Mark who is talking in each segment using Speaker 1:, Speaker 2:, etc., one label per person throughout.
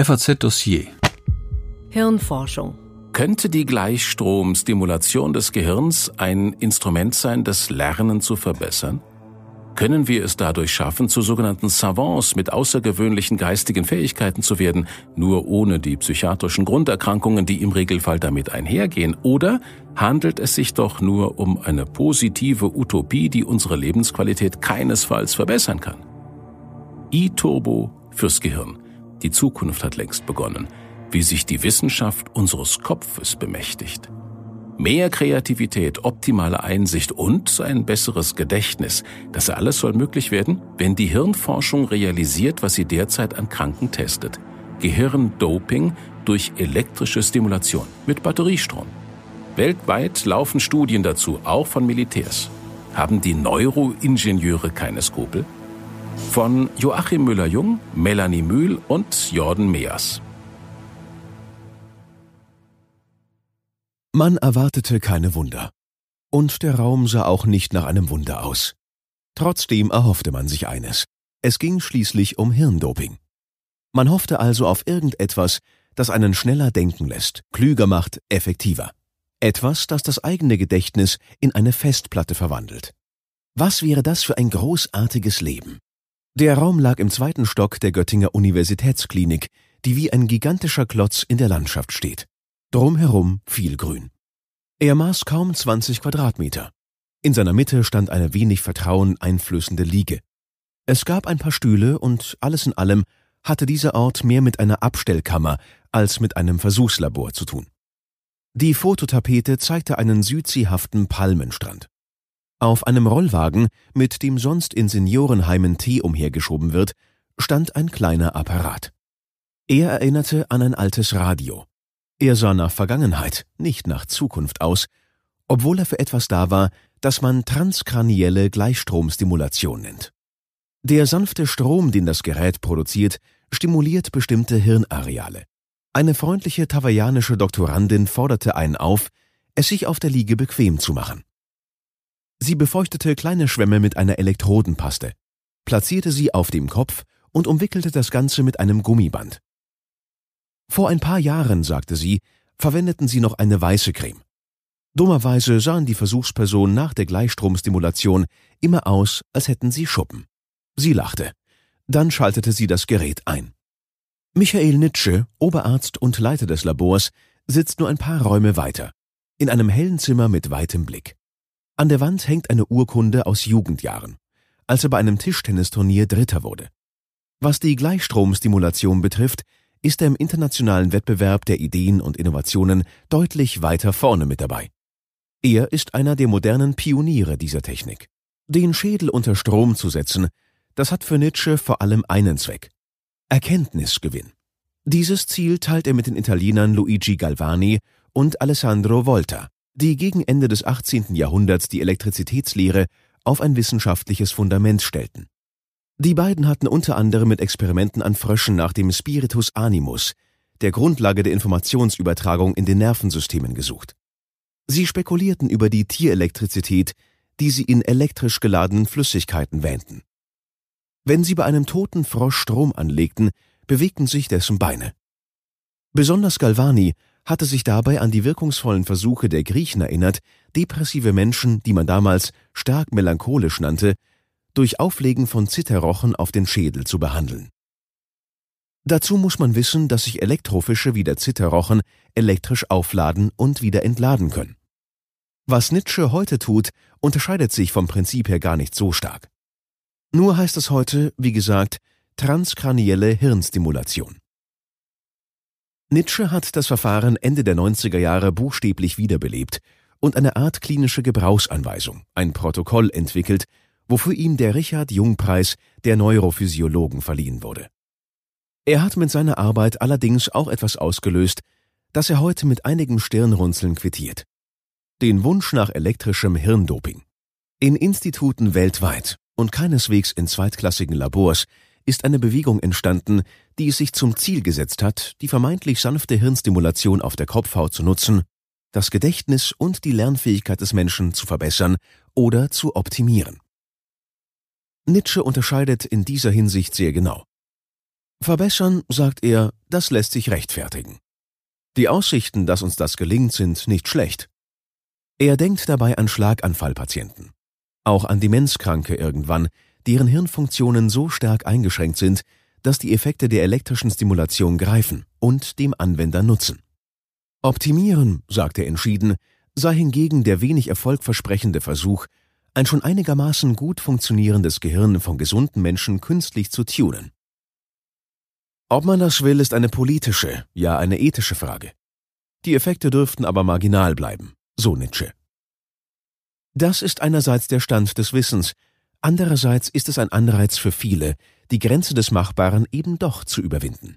Speaker 1: FAZ Dossier
Speaker 2: Hirnforschung
Speaker 3: könnte die Gleichstromstimulation des Gehirns ein Instrument sein, das Lernen zu verbessern? Können wir es dadurch schaffen, zu sogenannten Savants mit außergewöhnlichen geistigen Fähigkeiten zu werden, nur ohne die psychiatrischen Grunderkrankungen, die im Regelfall damit einhergehen? Oder handelt es sich doch nur um eine positive Utopie, die unsere Lebensqualität keinesfalls verbessern kann? E-Turbo fürs Gehirn. Die Zukunft hat längst begonnen, wie sich die Wissenschaft unseres Kopfes bemächtigt. Mehr Kreativität, optimale Einsicht und ein besseres Gedächtnis. Das alles soll möglich werden, wenn die Hirnforschung realisiert, was sie derzeit an Kranken testet. Gehirndoping durch elektrische Stimulation mit Batteriestrom. Weltweit laufen Studien dazu, auch von Militärs. Haben die Neuroingenieure keine Skrupel? Von Joachim Müller-Jung, Melanie Mühl und Jordan Meas.
Speaker 4: Man erwartete keine Wunder. Und der Raum sah auch nicht nach einem Wunder aus. Trotzdem erhoffte man sich eines. Es ging schließlich um Hirndoping. Man hoffte also auf irgendetwas, das einen schneller denken lässt, klüger macht, effektiver. Etwas, das das eigene Gedächtnis in eine Festplatte verwandelt. Was wäre das für ein großartiges Leben? Der Raum lag im zweiten Stock der Göttinger Universitätsklinik, die wie ein gigantischer Klotz in der Landschaft steht. Drumherum viel Grün. Er maß kaum 20 Quadratmeter. In seiner Mitte stand eine wenig Vertrauen einflößende Liege. Es gab ein paar Stühle und alles in allem hatte dieser Ort mehr mit einer Abstellkammer als mit einem Versuchslabor zu tun. Die Fototapete zeigte einen südseehaften Palmenstrand. Auf einem Rollwagen, mit dem sonst in Seniorenheimen Tee umhergeschoben wird, stand ein kleiner Apparat. Er erinnerte an ein altes Radio. Er sah nach Vergangenheit, nicht nach Zukunft aus, obwohl er für etwas da war, das man transkranielle Gleichstromstimulation nennt. Der sanfte Strom, den das Gerät produziert, stimuliert bestimmte Hirnareale. Eine freundliche tawaianische Doktorandin forderte einen auf, es sich auf der Liege bequem zu machen. Sie befeuchtete kleine Schwämme mit einer Elektrodenpaste, platzierte sie auf dem Kopf und umwickelte das Ganze mit einem Gummiband. Vor ein paar Jahren, sagte sie, verwendeten sie noch eine weiße Creme. Dummerweise sahen die Versuchspersonen nach der Gleichstromstimulation immer aus, als hätten sie Schuppen. Sie lachte. Dann schaltete sie das Gerät ein. Michael Nitsche, Oberarzt und Leiter des Labors, sitzt nur ein paar Räume weiter, in einem hellen Zimmer mit weitem Blick. An der Wand hängt eine Urkunde aus Jugendjahren, als er bei einem Tischtennisturnier Dritter wurde. Was die Gleichstromstimulation betrifft, ist er im internationalen Wettbewerb der Ideen und Innovationen deutlich weiter vorne mit dabei. Er ist einer der modernen Pioniere dieser Technik. Den Schädel unter Strom zu setzen, das hat für Nietzsche vor allem einen Zweck. Erkenntnisgewinn. Dieses Ziel teilt er mit den Italienern Luigi Galvani und Alessandro Volta, die gegen Ende des 18. Jahrhunderts die Elektrizitätslehre auf ein wissenschaftliches Fundament stellten. Die beiden hatten unter anderem mit Experimenten an Fröschen nach dem Spiritus Animus, der Grundlage der Informationsübertragung in den Nervensystemen gesucht. Sie spekulierten über die Tierelektrizität, die sie in elektrisch geladenen Flüssigkeiten wähnten. Wenn sie bei einem toten Frosch Strom anlegten, bewegten sich dessen Beine. Besonders Galvani hatte sich dabei an die wirkungsvollen Versuche der Griechen erinnert, depressive Menschen, die man damals stark melancholisch nannte, durch Auflegen von Zitterrochen auf den Schädel zu behandeln. Dazu muss man wissen, dass sich Elektrofische wie der Zitterrochen elektrisch aufladen und wieder entladen können. Was Nietzsche heute tut, unterscheidet sich vom Prinzip her gar nicht so stark. Nur heißt es heute, wie gesagt, transkranielle Hirnstimulation. Nietzsche hat das Verfahren Ende der 90er Jahre buchstäblich wiederbelebt und eine Art klinische Gebrauchsanweisung, ein Protokoll entwickelt, wofür ihm der Richard-Jung-Preis der Neurophysiologen verliehen wurde. Er hat mit seiner Arbeit allerdings auch etwas ausgelöst, das er heute mit einigem Stirnrunzeln quittiert. Den Wunsch nach elektrischem Hirndoping. In Instituten weltweit und keineswegs in zweitklassigen Labors ist eine Bewegung entstanden, die es sich zum Ziel gesetzt hat, die vermeintlich sanfte Hirnstimulation auf der Kopfhaut zu nutzen, das Gedächtnis und die Lernfähigkeit des Menschen zu verbessern oder zu optimieren. Nietzsche unterscheidet in dieser Hinsicht sehr genau. Verbessern, sagt er, das lässt sich rechtfertigen. Die Aussichten, dass uns das gelingt, sind nicht schlecht. Er denkt dabei an Schlaganfallpatienten, auch an Demenzkranke irgendwann, deren Hirnfunktionen so stark eingeschränkt sind, dass die Effekte der elektrischen Stimulation greifen und dem Anwender nutzen. Optimieren, sagt er entschieden, sei hingegen der wenig erfolgversprechende Versuch, ein schon einigermaßen gut funktionierendes Gehirn von gesunden Menschen künstlich zu tunen. Ob man das will, ist eine politische, ja eine ethische Frage. Die Effekte dürften aber marginal bleiben, so Nietzsche. Das ist einerseits der Stand des Wissens, andererseits ist es ein Anreiz für viele, die Grenze des Machbaren eben doch zu überwinden.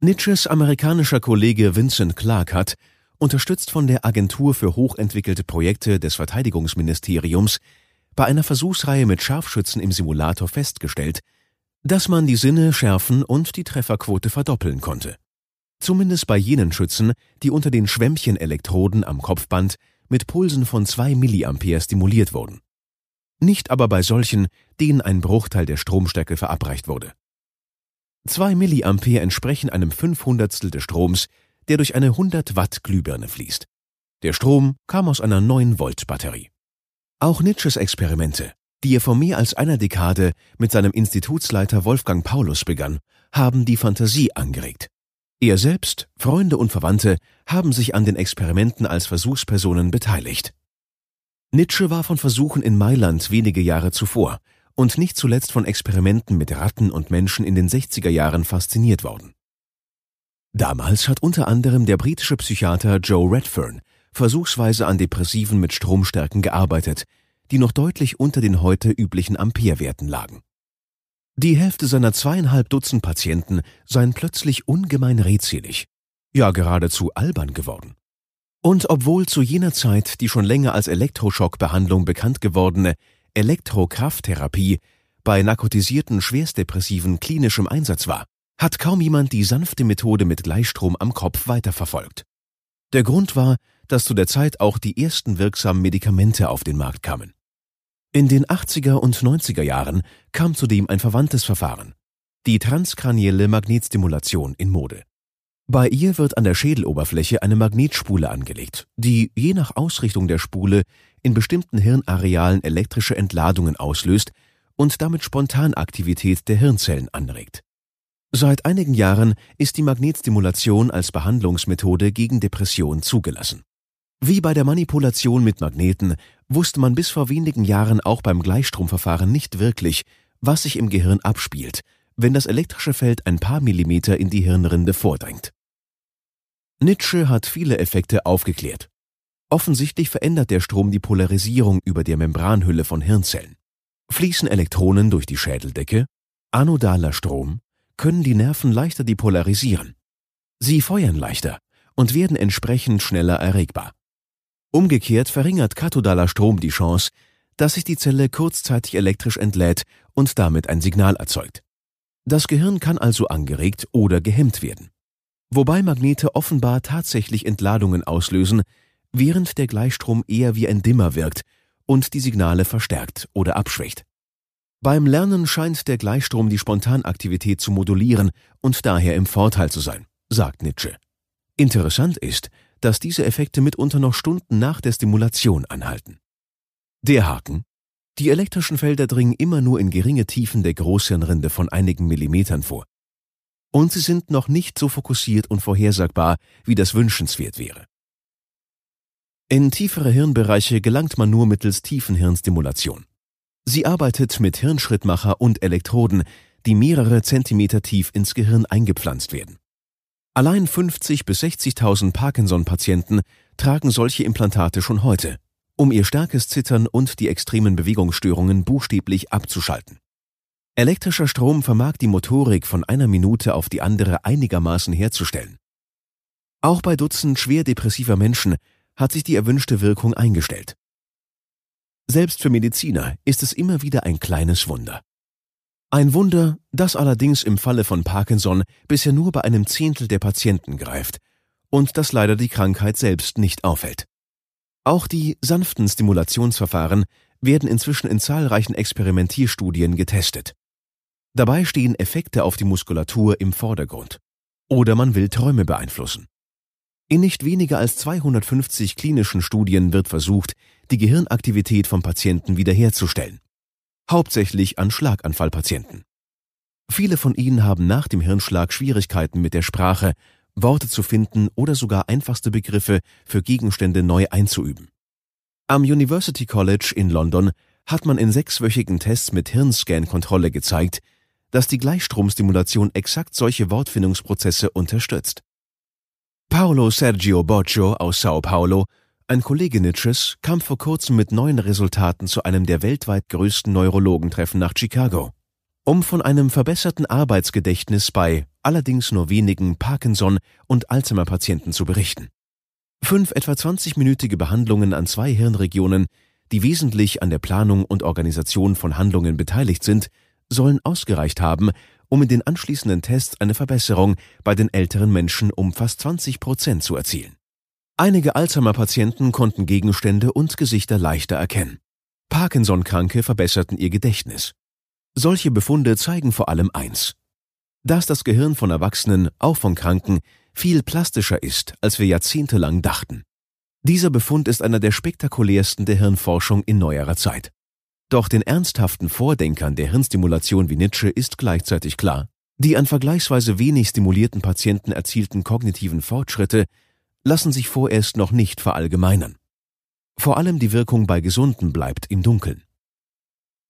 Speaker 4: Nietzsches amerikanischer Kollege Vincent Clark hat, unterstützt von der Agentur für hochentwickelte Projekte des Verteidigungsministeriums, bei einer Versuchsreihe mit Scharfschützen im Simulator festgestellt, dass man die Sinne schärfen und die Trefferquote verdoppeln konnte. Zumindest bei jenen Schützen, die unter den Schwämmchenelektroden am Kopfband mit Pulsen von 2 mA stimuliert wurden. Nicht aber bei solchen, denen ein Bruchteil der Stromstärke verabreicht wurde. 2 mA entsprechen einem Fünfhundertstel des Stroms, der durch eine 100 Watt Glühbirne fließt. Der Strom kam aus einer 9 Volt Batterie. Auch Nietzsches Experimente, die er vor mehr als einer Dekade mit seinem Institutsleiter Wolfgang Paulus begann, haben die Fantasie angeregt. Er selbst, Freunde und Verwandte haben sich an den Experimenten als Versuchspersonen beteiligt. Nietzsche war von Versuchen in Mailand wenige Jahre zuvor und nicht zuletzt von Experimenten mit Ratten und Menschen in den 60er Jahren fasziniert worden. Damals hat unter anderem der britische Psychiater Joe Redfern versuchsweise an Depressiven mit Stromstärken gearbeitet, die noch deutlich unter den heute üblichen Amperewerten lagen. Die Hälfte seiner zweieinhalb Dutzend Patienten seien plötzlich ungemein redselig, ja geradezu albern geworden. Und obwohl zu jener Zeit die schon länger als Elektroschockbehandlung bekannt gewordene Elektrokrafttherapie bei narkotisierten Schwerstdepressiven klinisch im Einsatz war, hat kaum jemand die sanfte Methode mit Gleichstrom am Kopf weiterverfolgt. Der Grund war, dass zu der Zeit auch die ersten wirksamen Medikamente auf den Markt kamen. In den 80er und 90er Jahren kam zudem ein verwandtes Verfahren, die transkranielle Magnetstimulation in Mode. Bei ihr wird an der Schädeloberfläche eine Magnetspule angelegt, die je nach Ausrichtung der Spule in bestimmten Hirnarealen elektrische Entladungen auslöst und damit Spontanaktivität der Hirnzellen anregt. Seit einigen Jahren ist die Magnetstimulation als Behandlungsmethode gegen Depression zugelassen. Wie bei der Manipulation mit Magneten wusste man bis vor wenigen Jahren auch beim Gleichstromverfahren nicht wirklich, was sich im Gehirn abspielt, wenn das elektrische Feld ein paar Millimeter in die Hirnrinde vordringt. Nietzsche hat viele Effekte aufgeklärt. Offensichtlich verändert der Strom die Polarisierung über der Membranhülle von Hirnzellen. Fließen Elektronen durch die Schädeldecke, anodaler Strom, können die Nerven leichter depolarisieren. Sie feuern leichter und werden entsprechend schneller erregbar. Umgekehrt verringert kathodaler Strom die Chance, dass sich die Zelle kurzzeitig elektrisch entlädt und damit ein Signal erzeugt. Das Gehirn kann also angeregt oder gehemmt werden. Wobei Magnete offenbar tatsächlich Entladungen auslösen, während der Gleichstrom eher wie ein Dimmer wirkt und die Signale verstärkt oder abschwächt. Beim Lernen scheint der Gleichstrom die Spontanaktivität zu modulieren und daher im Vorteil zu sein, sagt Nietzsche. Interessant ist, dass diese Effekte mitunter noch Stunden nach der Stimulation anhalten. Der Haken. Die elektrischen Felder dringen immer nur in geringe Tiefen der Großhirnrinde von einigen Millimetern vor. Und sie sind noch nicht so fokussiert und vorhersagbar, wie das wünschenswert wäre. In tiefere Hirnbereiche gelangt man nur mittels Tiefenhirnstimulation. Sie arbeitet mit Hirnschrittmacher und Elektroden, die mehrere Zentimeter tief ins Gehirn eingepflanzt werden. Allein 50 bis 60.000 Parkinson-Patienten tragen solche Implantate schon heute, um ihr starkes Zittern und die extremen Bewegungsstörungen buchstäblich abzuschalten. Elektrischer Strom vermag die Motorik von einer Minute auf die andere einigermaßen herzustellen. Auch bei Dutzend schwer depressiver Menschen hat sich die erwünschte Wirkung eingestellt. Selbst für Mediziner ist es immer wieder ein kleines Wunder. Ein Wunder, das allerdings im Falle von Parkinson bisher nur bei einem Zehntel der Patienten greift und das leider die Krankheit selbst nicht aufhält. Auch die sanften Stimulationsverfahren werden inzwischen in zahlreichen Experimentierstudien getestet. Dabei stehen Effekte auf die Muskulatur im Vordergrund. Oder man will Träume beeinflussen. In nicht weniger als 250 klinischen Studien wird versucht, die Gehirnaktivität von Patienten wiederherzustellen. Hauptsächlich an Schlaganfallpatienten. Viele von ihnen haben nach dem Hirnschlag Schwierigkeiten mit der Sprache, Worte zu finden oder sogar einfachste Begriffe für Gegenstände neu einzuüben. Am University College in London hat man in sechswöchigen Tests mit Hirnscan-Kontrolle gezeigt, dass die Gleichstromstimulation exakt solche Wortfindungsprozesse unterstützt. Paolo Sergio Boccio aus Sao Paulo, ein Kollege Nitsches, kam vor kurzem mit neuen Resultaten zu einem der weltweit größten Neurologentreffen nach Chicago um von einem verbesserten Arbeitsgedächtnis bei allerdings nur wenigen Parkinson- und Alzheimer-Patienten zu berichten. Fünf etwa 20-minütige Behandlungen an zwei Hirnregionen, die wesentlich an der Planung und Organisation von Handlungen beteiligt sind, sollen ausgereicht haben, um in den anschließenden Tests eine Verbesserung bei den älteren Menschen um fast 20 Prozent zu erzielen. Einige Alzheimer-Patienten konnten Gegenstände und Gesichter leichter erkennen. Parkinson-Kranke verbesserten ihr Gedächtnis. Solche Befunde zeigen vor allem eins. Dass das Gehirn von Erwachsenen, auch von Kranken, viel plastischer ist, als wir jahrzehntelang dachten. Dieser Befund ist einer der spektakulärsten der Hirnforschung in neuerer Zeit. Doch den ernsthaften Vordenkern der Hirnstimulation wie Nietzsche ist gleichzeitig klar, die an vergleichsweise wenig stimulierten Patienten erzielten kognitiven Fortschritte lassen sich vorerst noch nicht verallgemeinern. Vor allem die Wirkung bei Gesunden bleibt im Dunkeln.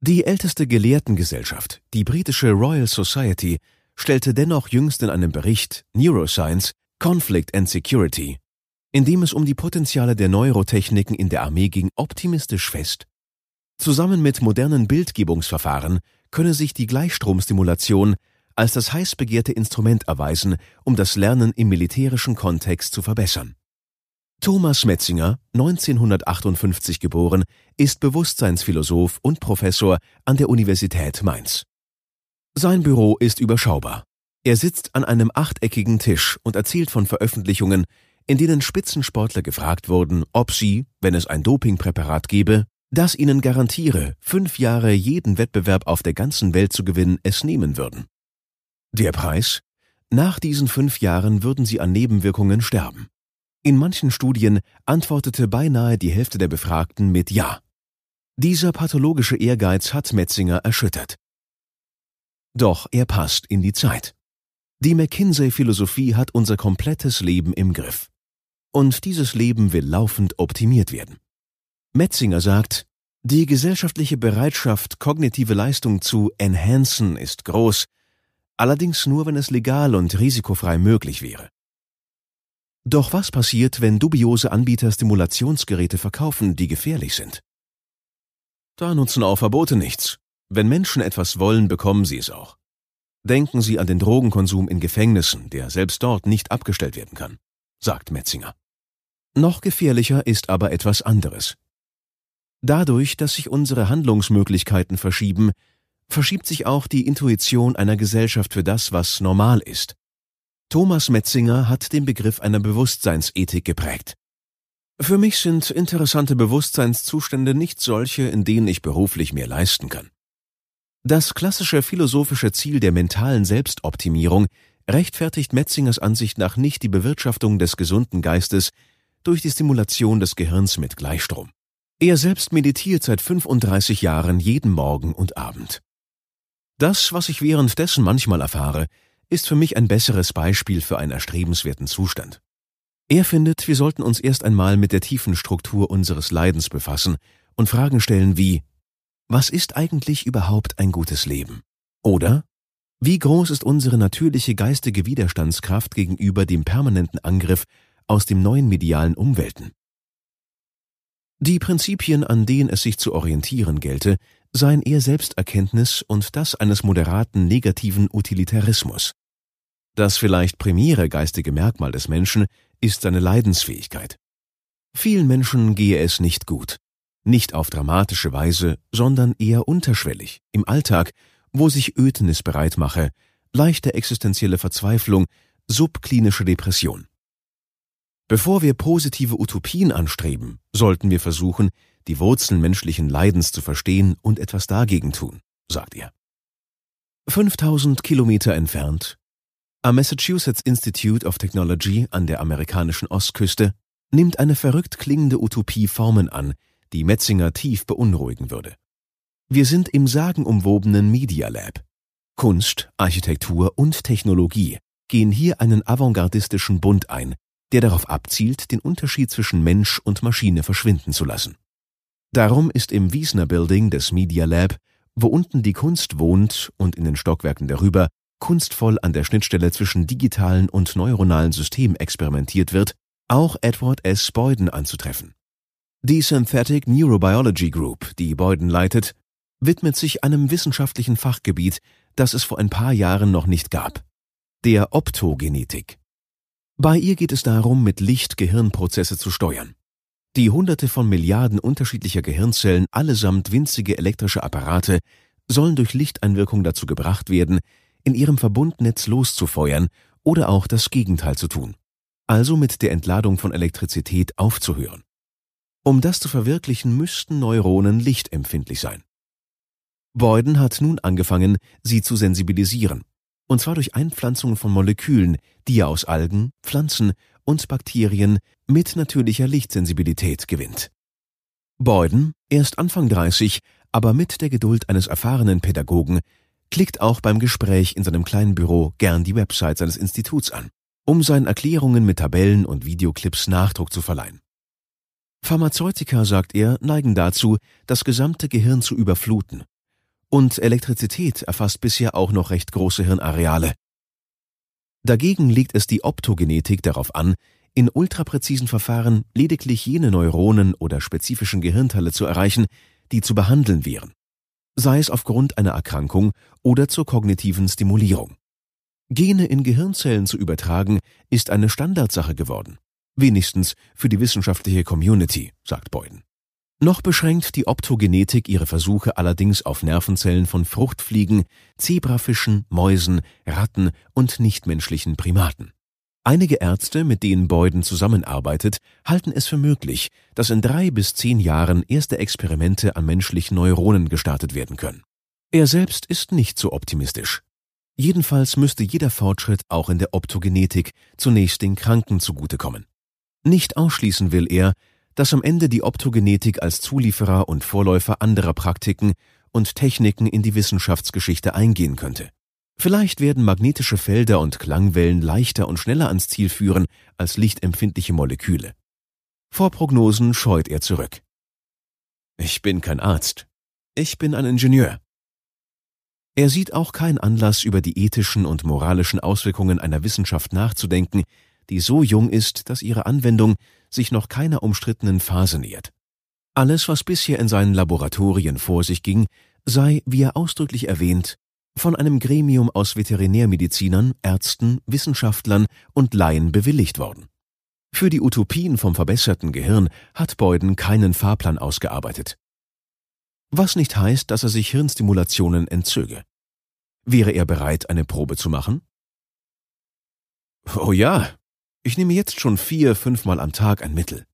Speaker 4: Die älteste Gelehrtengesellschaft, die britische Royal Society, stellte dennoch jüngst in einem Bericht Neuroscience Conflict and Security, in dem es um die Potenziale der Neurotechniken in der Armee ging, optimistisch fest. Zusammen mit modernen Bildgebungsverfahren könne sich die Gleichstromstimulation als das heiß begehrte Instrument erweisen, um das Lernen im militärischen Kontext zu verbessern. Thomas Metzinger, 1958 geboren, ist Bewusstseinsphilosoph und Professor an der Universität Mainz. Sein Büro ist überschaubar. Er sitzt an einem achteckigen Tisch und erzählt von Veröffentlichungen, in denen Spitzensportler gefragt wurden, ob sie, wenn es ein Dopingpräparat gebe, das ihnen garantiere, fünf Jahre jeden Wettbewerb auf der ganzen Welt zu gewinnen, es nehmen würden. Der Preis? Nach diesen fünf Jahren würden sie an Nebenwirkungen sterben. In manchen Studien antwortete beinahe die Hälfte der Befragten mit Ja. Dieser pathologische Ehrgeiz hat Metzinger erschüttert. Doch er passt in die Zeit. Die McKinsey-Philosophie hat unser komplettes Leben im Griff. Und dieses Leben will laufend optimiert werden. Metzinger sagt, die gesellschaftliche Bereitschaft, kognitive Leistung zu enhancen, ist groß, allerdings nur, wenn es legal und risikofrei möglich wäre. Doch was passiert, wenn dubiose Anbieter Stimulationsgeräte verkaufen, die gefährlich sind? Da nutzen auch Verbote nichts. Wenn Menschen etwas wollen, bekommen sie es auch. Denken Sie an den Drogenkonsum in Gefängnissen, der selbst dort nicht abgestellt werden kann, sagt Metzinger. Noch gefährlicher ist aber etwas anderes. Dadurch, dass sich unsere Handlungsmöglichkeiten verschieben, verschiebt sich auch die Intuition einer Gesellschaft für das, was normal ist. Thomas Metzinger hat den Begriff einer Bewusstseinsethik geprägt. Für mich sind interessante Bewusstseinszustände nicht solche, in denen ich beruflich mehr leisten kann. Das klassische philosophische Ziel der mentalen Selbstoptimierung rechtfertigt Metzingers Ansicht nach nicht die Bewirtschaftung des gesunden Geistes durch die Stimulation des Gehirns mit Gleichstrom. Er selbst meditiert seit 35 Jahren jeden Morgen und Abend. Das, was ich währenddessen manchmal erfahre, ist für mich ein besseres Beispiel für einen erstrebenswerten Zustand. Er findet, wir sollten uns erst einmal mit der tiefen Struktur unseres Leidens befassen und Fragen stellen wie Was ist eigentlich überhaupt ein gutes Leben? Oder Wie groß ist unsere natürliche geistige Widerstandskraft gegenüber dem permanenten Angriff aus dem neuen medialen Umwelten? Die Prinzipien, an denen es sich zu orientieren gelte, seien eher Selbsterkenntnis und das eines moderaten negativen Utilitarismus. Das vielleicht primäre geistige Merkmal des Menschen ist seine Leidensfähigkeit. Vielen Menschen gehe es nicht gut, nicht auf dramatische Weise, sondern eher unterschwellig, im Alltag, wo sich Ödnis bereit mache, leichte existenzielle Verzweiflung, subklinische Depression. Bevor wir positive Utopien anstreben, sollten wir versuchen, die Wurzeln menschlichen Leidens zu verstehen und etwas dagegen tun, sagt er. 5000 Kilometer entfernt, am Massachusetts Institute of Technology an der amerikanischen Ostküste, nimmt eine verrückt klingende Utopie Formen an, die Metzinger tief beunruhigen würde. Wir sind im sagenumwobenen Media Lab. Kunst, Architektur und Technologie gehen hier einen avantgardistischen Bund ein, der darauf abzielt, den Unterschied zwischen Mensch und Maschine verschwinden zu lassen. Darum ist im Wiesner Building des Media Lab wo unten die Kunst wohnt und in den Stockwerken darüber kunstvoll an der Schnittstelle zwischen digitalen und neuronalen Systemen experimentiert wird, auch Edward S. Boyden anzutreffen. Die Synthetic Neurobiology Group, die Boyden leitet, widmet sich einem wissenschaftlichen Fachgebiet, das es vor ein paar Jahren noch nicht gab, der Optogenetik. Bei ihr geht es darum, mit Licht Gehirnprozesse zu steuern. Die Hunderte von Milliarden unterschiedlicher Gehirnzellen, allesamt winzige elektrische Apparate, sollen durch Lichteinwirkung dazu gebracht werden, in ihrem Verbundnetz loszufeuern oder auch das Gegenteil zu tun, also mit der Entladung von Elektrizität aufzuhören. Um das zu verwirklichen, müssten Neuronen lichtempfindlich sein. Boyden hat nun angefangen, sie zu sensibilisieren, und zwar durch Einpflanzung von Molekülen, die er aus Algen, Pflanzen und Bakterien mit natürlicher Lichtsensibilität gewinnt. Boyden, erst Anfang 30, aber mit der Geduld eines erfahrenen Pädagogen, klickt auch beim Gespräch in seinem kleinen Büro gern die Website seines Instituts an, um seinen Erklärungen mit Tabellen und Videoclips Nachdruck zu verleihen. Pharmazeutika, sagt er, neigen dazu, das gesamte Gehirn zu überfluten. Und Elektrizität erfasst bisher auch noch recht große Hirnareale. Dagegen legt es die Optogenetik darauf an, in ultrapräzisen Verfahren lediglich jene Neuronen oder spezifischen Gehirnteile zu erreichen, die zu behandeln wären, sei es aufgrund einer Erkrankung oder zur kognitiven Stimulierung. Gene in Gehirnzellen zu übertragen, ist eine Standardsache geworden, wenigstens für die wissenschaftliche Community, sagt Boyden. Noch beschränkt die Optogenetik ihre Versuche allerdings auf Nervenzellen von Fruchtfliegen, Zebrafischen, Mäusen, Ratten und nichtmenschlichen Primaten. Einige Ärzte, mit denen Boyden zusammenarbeitet, halten es für möglich, dass in drei bis zehn Jahren erste Experimente an menschlichen Neuronen gestartet werden können. Er selbst ist nicht so optimistisch. Jedenfalls müsste jeder Fortschritt auch in der Optogenetik zunächst den Kranken zugutekommen. Nicht ausschließen will er, dass am Ende die Optogenetik als Zulieferer und Vorläufer anderer Praktiken und Techniken in die Wissenschaftsgeschichte eingehen könnte. Vielleicht werden magnetische Felder und Klangwellen leichter und schneller ans Ziel führen als lichtempfindliche Moleküle. Vor Prognosen scheut er zurück. Ich bin kein Arzt. Ich bin ein Ingenieur. Er sieht auch keinen Anlass, über die ethischen und moralischen Auswirkungen einer Wissenschaft nachzudenken, die so jung ist, dass ihre Anwendung sich noch keiner umstrittenen Phase nähert. Alles, was bisher in seinen Laboratorien vor sich ging, sei, wie er ausdrücklich erwähnt, von einem Gremium aus Veterinärmedizinern, Ärzten, Wissenschaftlern und Laien bewilligt worden. Für die Utopien vom verbesserten Gehirn hat Boyden keinen Fahrplan ausgearbeitet. Was nicht heißt, dass er sich Hirnstimulationen entzöge. Wäre er bereit, eine Probe zu machen? Oh ja, ich nehme jetzt schon vier, fünfmal am Tag ein Mittel.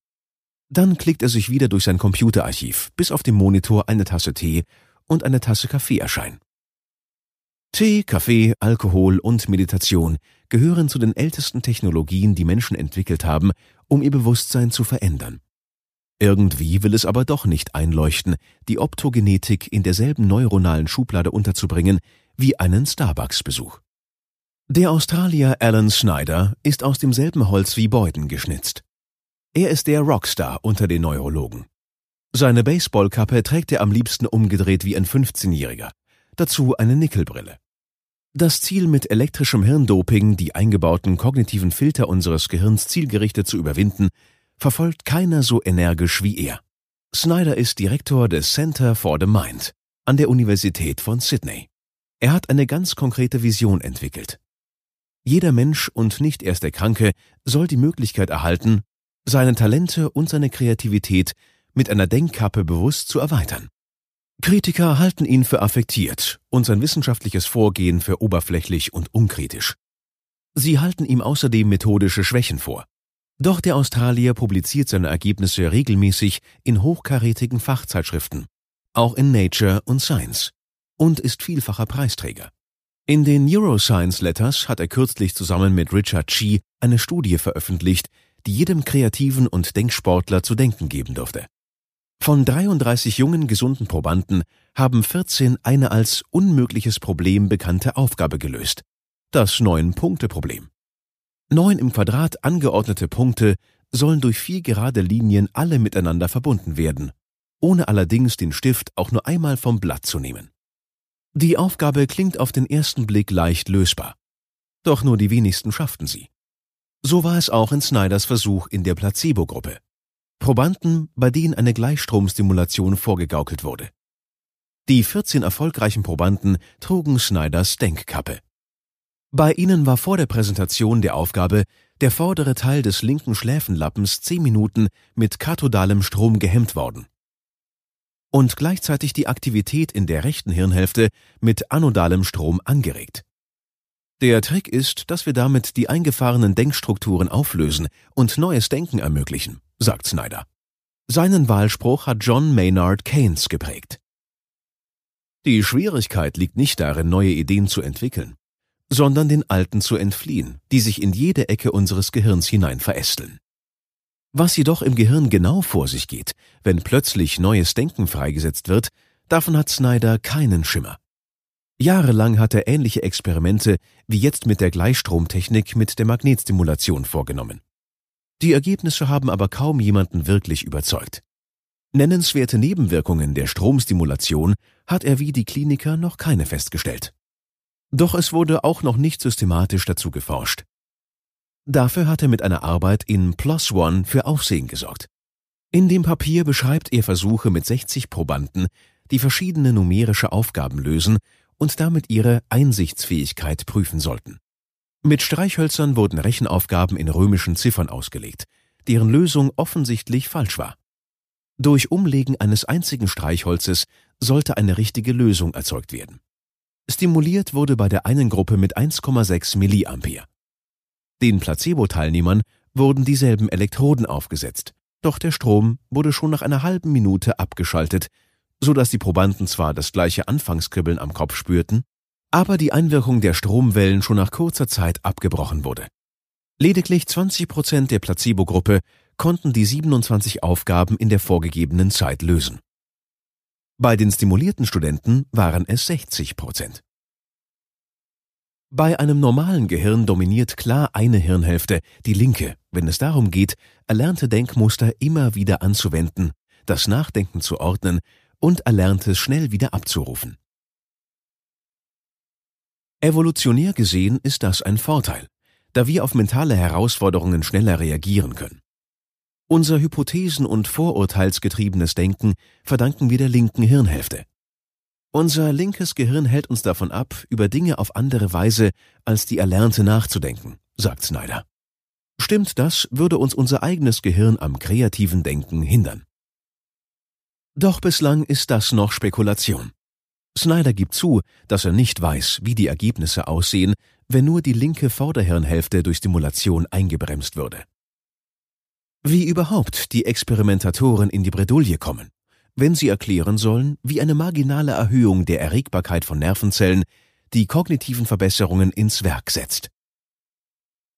Speaker 4: Dann klickt er sich wieder durch sein Computerarchiv, bis auf dem Monitor eine Tasse Tee und eine Tasse Kaffee erscheinen. Tee, Kaffee, Alkohol und Meditation gehören zu den ältesten Technologien, die Menschen entwickelt haben, um ihr Bewusstsein zu verändern. Irgendwie will es aber doch nicht einleuchten, die Optogenetik in derselben neuronalen Schublade unterzubringen wie einen Starbucks-Besuch. Der Australier Alan Snyder ist aus demselben Holz wie Boyden geschnitzt. Er ist der Rockstar unter den Neurologen. Seine Baseballkappe trägt er am liebsten umgedreht wie ein 15-Jähriger. Dazu eine Nickelbrille. Das Ziel mit elektrischem Hirndoping, die eingebauten kognitiven Filter unseres Gehirns zielgerichtet zu überwinden, verfolgt keiner so energisch wie er. Snyder ist Direktor des Center for the Mind an der Universität von Sydney. Er hat eine ganz konkrete Vision entwickelt. Jeder Mensch und nicht erst der Kranke soll die Möglichkeit erhalten, seine Talente und seine Kreativität mit einer Denkkappe bewusst zu erweitern. Kritiker halten ihn für affektiert und sein wissenschaftliches Vorgehen für oberflächlich und unkritisch. Sie halten ihm außerdem methodische Schwächen vor. Doch der Australier publiziert seine Ergebnisse regelmäßig in hochkarätigen Fachzeitschriften, auch in Nature und Science, und ist vielfacher Preisträger. In den Neuroscience Letters hat er kürzlich zusammen mit Richard Chi eine Studie veröffentlicht, die jedem kreativen und Denksportler zu denken geben dürfte. Von 33 jungen, gesunden Probanden haben 14 eine als unmögliches Problem bekannte Aufgabe gelöst. Das Neun-Punkte-Problem. Neun im Quadrat angeordnete Punkte sollen durch vier gerade Linien alle miteinander verbunden werden, ohne allerdings den Stift auch nur einmal vom Blatt zu nehmen. Die Aufgabe klingt auf den ersten Blick leicht lösbar. Doch nur die wenigsten schafften sie. So war es auch in Snyders Versuch in der Placebo-Gruppe. Probanden, bei denen eine Gleichstromstimulation vorgegaukelt wurde. Die 14 erfolgreichen Probanden trugen Snyders Denkkappe. Bei ihnen war vor der Präsentation der Aufgabe der vordere Teil des linken Schläfenlappens 10 Minuten mit kathodalem Strom gehemmt worden und gleichzeitig die Aktivität in der rechten Hirnhälfte mit anodalem Strom angeregt. Der Trick ist, dass wir damit die eingefahrenen Denkstrukturen auflösen und neues Denken ermöglichen sagt Snyder. Seinen Wahlspruch hat John Maynard Keynes geprägt. Die Schwierigkeit liegt nicht darin, neue Ideen zu entwickeln, sondern den alten zu entfliehen, die sich in jede Ecke unseres Gehirns hinein verästeln. Was jedoch im Gehirn genau vor sich geht, wenn plötzlich neues Denken freigesetzt wird, davon hat Snyder keinen Schimmer. Jahrelang hat er ähnliche Experimente wie jetzt mit der Gleichstromtechnik mit der Magnetstimulation vorgenommen. Die Ergebnisse haben aber kaum jemanden wirklich überzeugt. Nennenswerte Nebenwirkungen der Stromstimulation hat er wie die Kliniker noch keine festgestellt. Doch es wurde auch noch nicht systematisch dazu geforscht. Dafür hat er mit einer Arbeit in Plus One für Aufsehen gesorgt. In dem Papier beschreibt er Versuche mit 60 Probanden, die verschiedene numerische Aufgaben lösen und damit ihre Einsichtsfähigkeit prüfen sollten. Mit Streichhölzern wurden Rechenaufgaben in römischen Ziffern ausgelegt, deren Lösung offensichtlich falsch war. Durch Umlegen eines einzigen Streichholzes sollte eine richtige Lösung erzeugt werden. Stimuliert wurde bei der einen Gruppe mit 1,6 Milliampere. Den Placebo-Teilnehmern wurden dieselben Elektroden aufgesetzt, doch der Strom wurde schon nach einer halben Minute abgeschaltet, so dass die Probanden zwar das gleiche Anfangskribbeln am Kopf spürten, aber die Einwirkung der Stromwellen schon nach kurzer Zeit abgebrochen wurde. Lediglich 20 Prozent der Placebo-Gruppe konnten die 27 Aufgaben in der vorgegebenen Zeit lösen. Bei den stimulierten Studenten waren es 60 Prozent. Bei einem normalen Gehirn dominiert klar eine Hirnhälfte, die linke, wenn es darum geht, erlernte Denkmuster immer wieder anzuwenden, das Nachdenken zu ordnen und Erlerntes schnell wieder abzurufen. Evolutionär gesehen ist das ein Vorteil, da wir auf mentale Herausforderungen schneller reagieren können. Unser Hypothesen- und Vorurteilsgetriebenes Denken verdanken wir der linken Hirnhälfte. Unser linkes Gehirn hält uns davon ab, über Dinge auf andere Weise als die Erlernte nachzudenken, sagt Snyder. Stimmt das, würde uns unser eigenes Gehirn am kreativen Denken hindern. Doch bislang ist das noch Spekulation. Snyder gibt zu, dass er nicht weiß, wie die Ergebnisse aussehen, wenn nur die linke Vorderhirnhälfte durch Stimulation eingebremst würde. Wie überhaupt die Experimentatoren in die Bredouille kommen, wenn sie erklären sollen, wie eine marginale Erhöhung der Erregbarkeit von Nervenzellen die kognitiven Verbesserungen ins Werk setzt.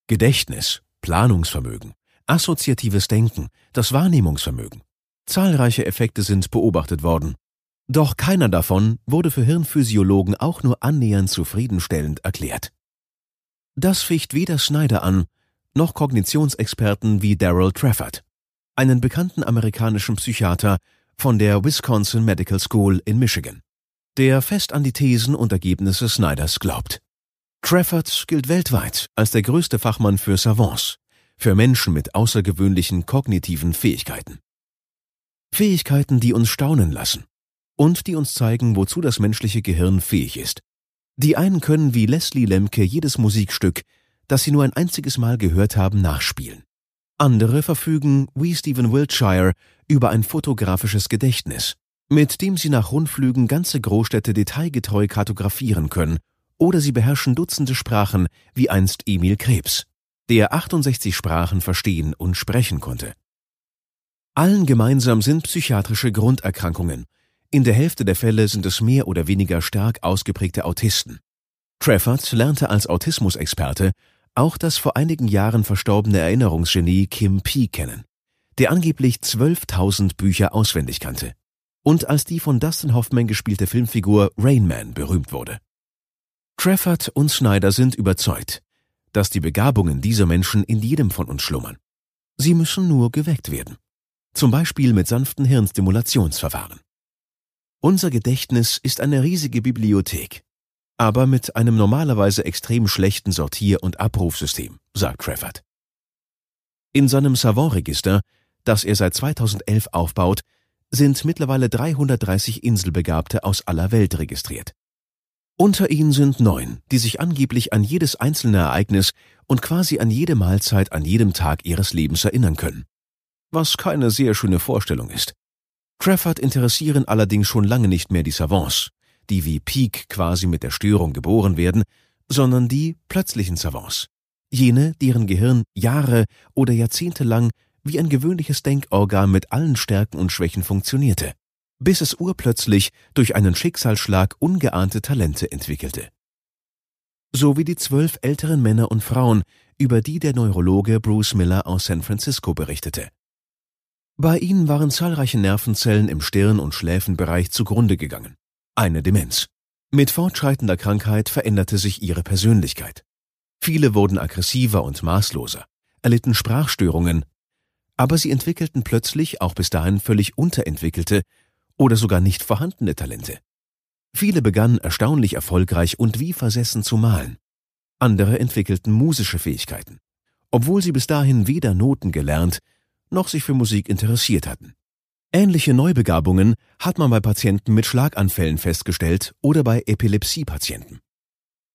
Speaker 4: Gedächtnis, Planungsvermögen, assoziatives Denken, das Wahrnehmungsvermögen. Zahlreiche Effekte sind beobachtet worden. Doch keiner davon wurde für Hirnphysiologen auch nur annähernd zufriedenstellend erklärt. Das ficht weder Schneider an, noch Kognitionsexperten wie Daryl Trafford, einen bekannten amerikanischen Psychiater von der Wisconsin Medical School in Michigan, der fest an die Thesen und Ergebnisse Snyders glaubt. Trafford gilt weltweit als der größte Fachmann für Savants, für Menschen mit außergewöhnlichen kognitiven Fähigkeiten. Fähigkeiten, die uns staunen lassen, und die uns zeigen, wozu das menschliche Gehirn fähig ist. Die einen können wie Leslie Lemke jedes Musikstück, das sie nur ein einziges Mal gehört haben, nachspielen. Andere verfügen, wie Stephen Wiltshire, über ein fotografisches Gedächtnis, mit dem sie nach Rundflügen ganze Großstädte detailgetreu kartografieren können, oder sie beherrschen Dutzende Sprachen, wie einst Emil Krebs, der 68 Sprachen verstehen und sprechen konnte. Allen gemeinsam sind psychiatrische Grunderkrankungen, in der Hälfte der Fälle sind es mehr oder weniger stark ausgeprägte Autisten. Trafford lernte als Autismusexperte auch das vor einigen Jahren verstorbene Erinnerungsgenie Kim P. kennen, der angeblich 12.000 Bücher auswendig kannte und als die von Dustin Hoffman gespielte Filmfigur Rain Man berühmt wurde. Trafford und Snyder sind überzeugt, dass die Begabungen dieser Menschen in jedem von uns schlummern. Sie müssen nur geweckt werden. Zum Beispiel mit sanften Hirnstimulationsverfahren. Unser Gedächtnis ist eine riesige Bibliothek, aber mit einem normalerweise extrem schlechten Sortier- und Abrufsystem, sagt Trafford. In seinem Savant-Register, das er seit 2011 aufbaut, sind mittlerweile 330 Inselbegabte aus aller Welt registriert. Unter ihnen sind neun, die sich angeblich an jedes einzelne Ereignis und quasi an jede Mahlzeit an jedem Tag ihres Lebens erinnern können. Was keine sehr schöne Vorstellung ist. Crawford interessieren allerdings schon lange nicht mehr die Savants, die wie Peak quasi mit der Störung geboren werden, sondern die plötzlichen Savants. Jene, deren Gehirn Jahre oder Jahrzehnte lang wie ein gewöhnliches Denkorgan mit allen Stärken und Schwächen funktionierte, bis es urplötzlich durch einen Schicksalsschlag ungeahnte Talente entwickelte. So wie die zwölf älteren Männer und Frauen, über die der Neurologe Bruce Miller aus San Francisco berichtete. Bei ihnen waren zahlreiche Nervenzellen im Stirn- und Schläfenbereich zugrunde gegangen eine Demenz. Mit fortschreitender Krankheit veränderte sich ihre Persönlichkeit. Viele wurden aggressiver und maßloser, erlitten Sprachstörungen, aber sie entwickelten plötzlich auch bis dahin völlig unterentwickelte oder sogar nicht vorhandene Talente. Viele begannen erstaunlich erfolgreich und wie versessen zu malen. Andere entwickelten musische Fähigkeiten, obwohl sie bis dahin weder Noten gelernt noch sich für Musik interessiert hatten. Ähnliche Neubegabungen hat man bei Patienten mit Schlaganfällen festgestellt oder bei Epilepsiepatienten.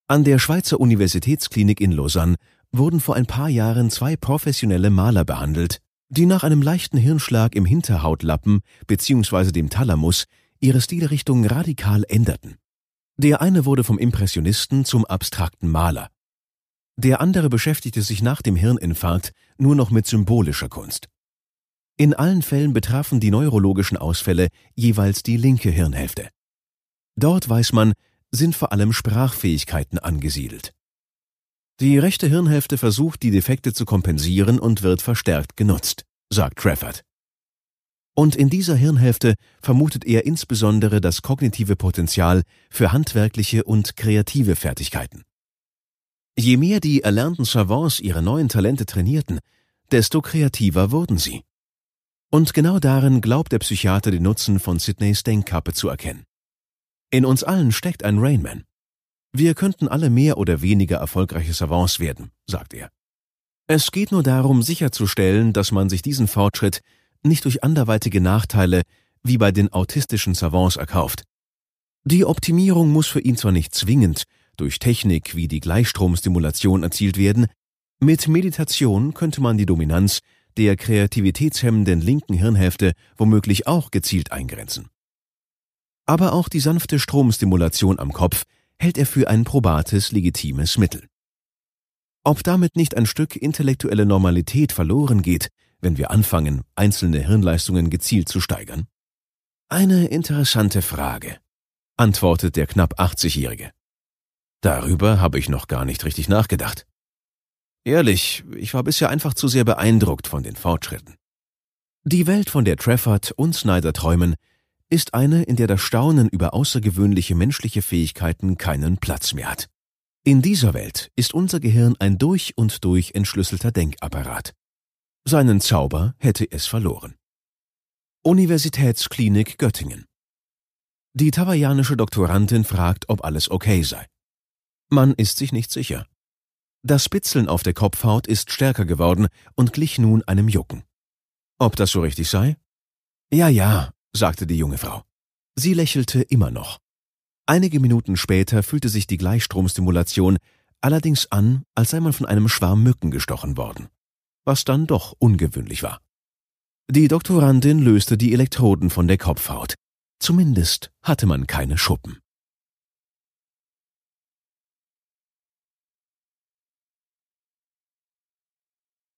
Speaker 4: An der Schweizer Universitätsklinik in Lausanne wurden vor ein paar Jahren zwei professionelle Maler behandelt, die nach einem leichten Hirnschlag im Hinterhautlappen bzw. dem Thalamus ihre Stilrichtung radikal änderten. Der eine wurde vom Impressionisten zum abstrakten Maler. Der andere beschäftigte sich nach dem Hirninfarkt nur noch mit symbolischer Kunst. In allen Fällen betrafen die neurologischen Ausfälle jeweils die linke Hirnhälfte. Dort weiß man, sind vor allem Sprachfähigkeiten angesiedelt. Die rechte Hirnhälfte versucht, die Defekte zu kompensieren und wird verstärkt genutzt, sagt Crawford. Und in dieser Hirnhälfte vermutet er insbesondere das kognitive Potenzial für handwerkliche und kreative Fertigkeiten. Je mehr die erlernten Savants ihre neuen Talente trainierten, desto kreativer wurden sie. Und genau darin glaubt der Psychiater den Nutzen von Sidneys Denkkappe zu erkennen. In uns allen steckt ein Rainman. Wir könnten alle mehr oder weniger erfolgreiche Savants werden, sagt er. Es geht nur darum, sicherzustellen, dass man sich diesen Fortschritt nicht durch anderweitige Nachteile wie bei den autistischen Savants erkauft. Die Optimierung muss für ihn zwar nicht zwingend durch Technik wie die Gleichstromstimulation erzielt werden, mit Meditation könnte man die Dominanz der kreativitätshemmenden linken Hirnhälfte womöglich auch gezielt eingrenzen. Aber auch die sanfte Stromstimulation am Kopf hält er für ein probates, legitimes Mittel. Ob damit nicht ein Stück intellektuelle Normalität verloren geht, wenn wir anfangen, einzelne Hirnleistungen gezielt zu steigern? Eine interessante Frage, antwortet der knapp 80-Jährige. Darüber habe ich noch gar nicht richtig nachgedacht. Ehrlich, ich war bisher einfach zu sehr beeindruckt von den Fortschritten. Die Welt, von der Trafford und Snyder träumen, ist eine, in der das Staunen über außergewöhnliche menschliche Fähigkeiten keinen Platz mehr hat. In dieser Welt ist unser Gehirn ein durch und durch entschlüsselter Denkapparat. Seinen Zauber hätte es verloren. Universitätsklinik Göttingen Die tawaianische Doktorandin fragt, ob alles okay sei. Man ist sich nicht sicher. Das Spitzeln auf der Kopfhaut ist stärker geworden und glich nun einem Jucken. Ob das so richtig sei? Ja, ja, sagte die junge Frau. Sie lächelte immer noch. Einige Minuten später fühlte sich die Gleichstromstimulation allerdings an, als sei man von einem Schwarm Mücken gestochen worden, was dann doch ungewöhnlich war. Die Doktorandin löste die Elektroden von der Kopfhaut. Zumindest hatte man keine Schuppen.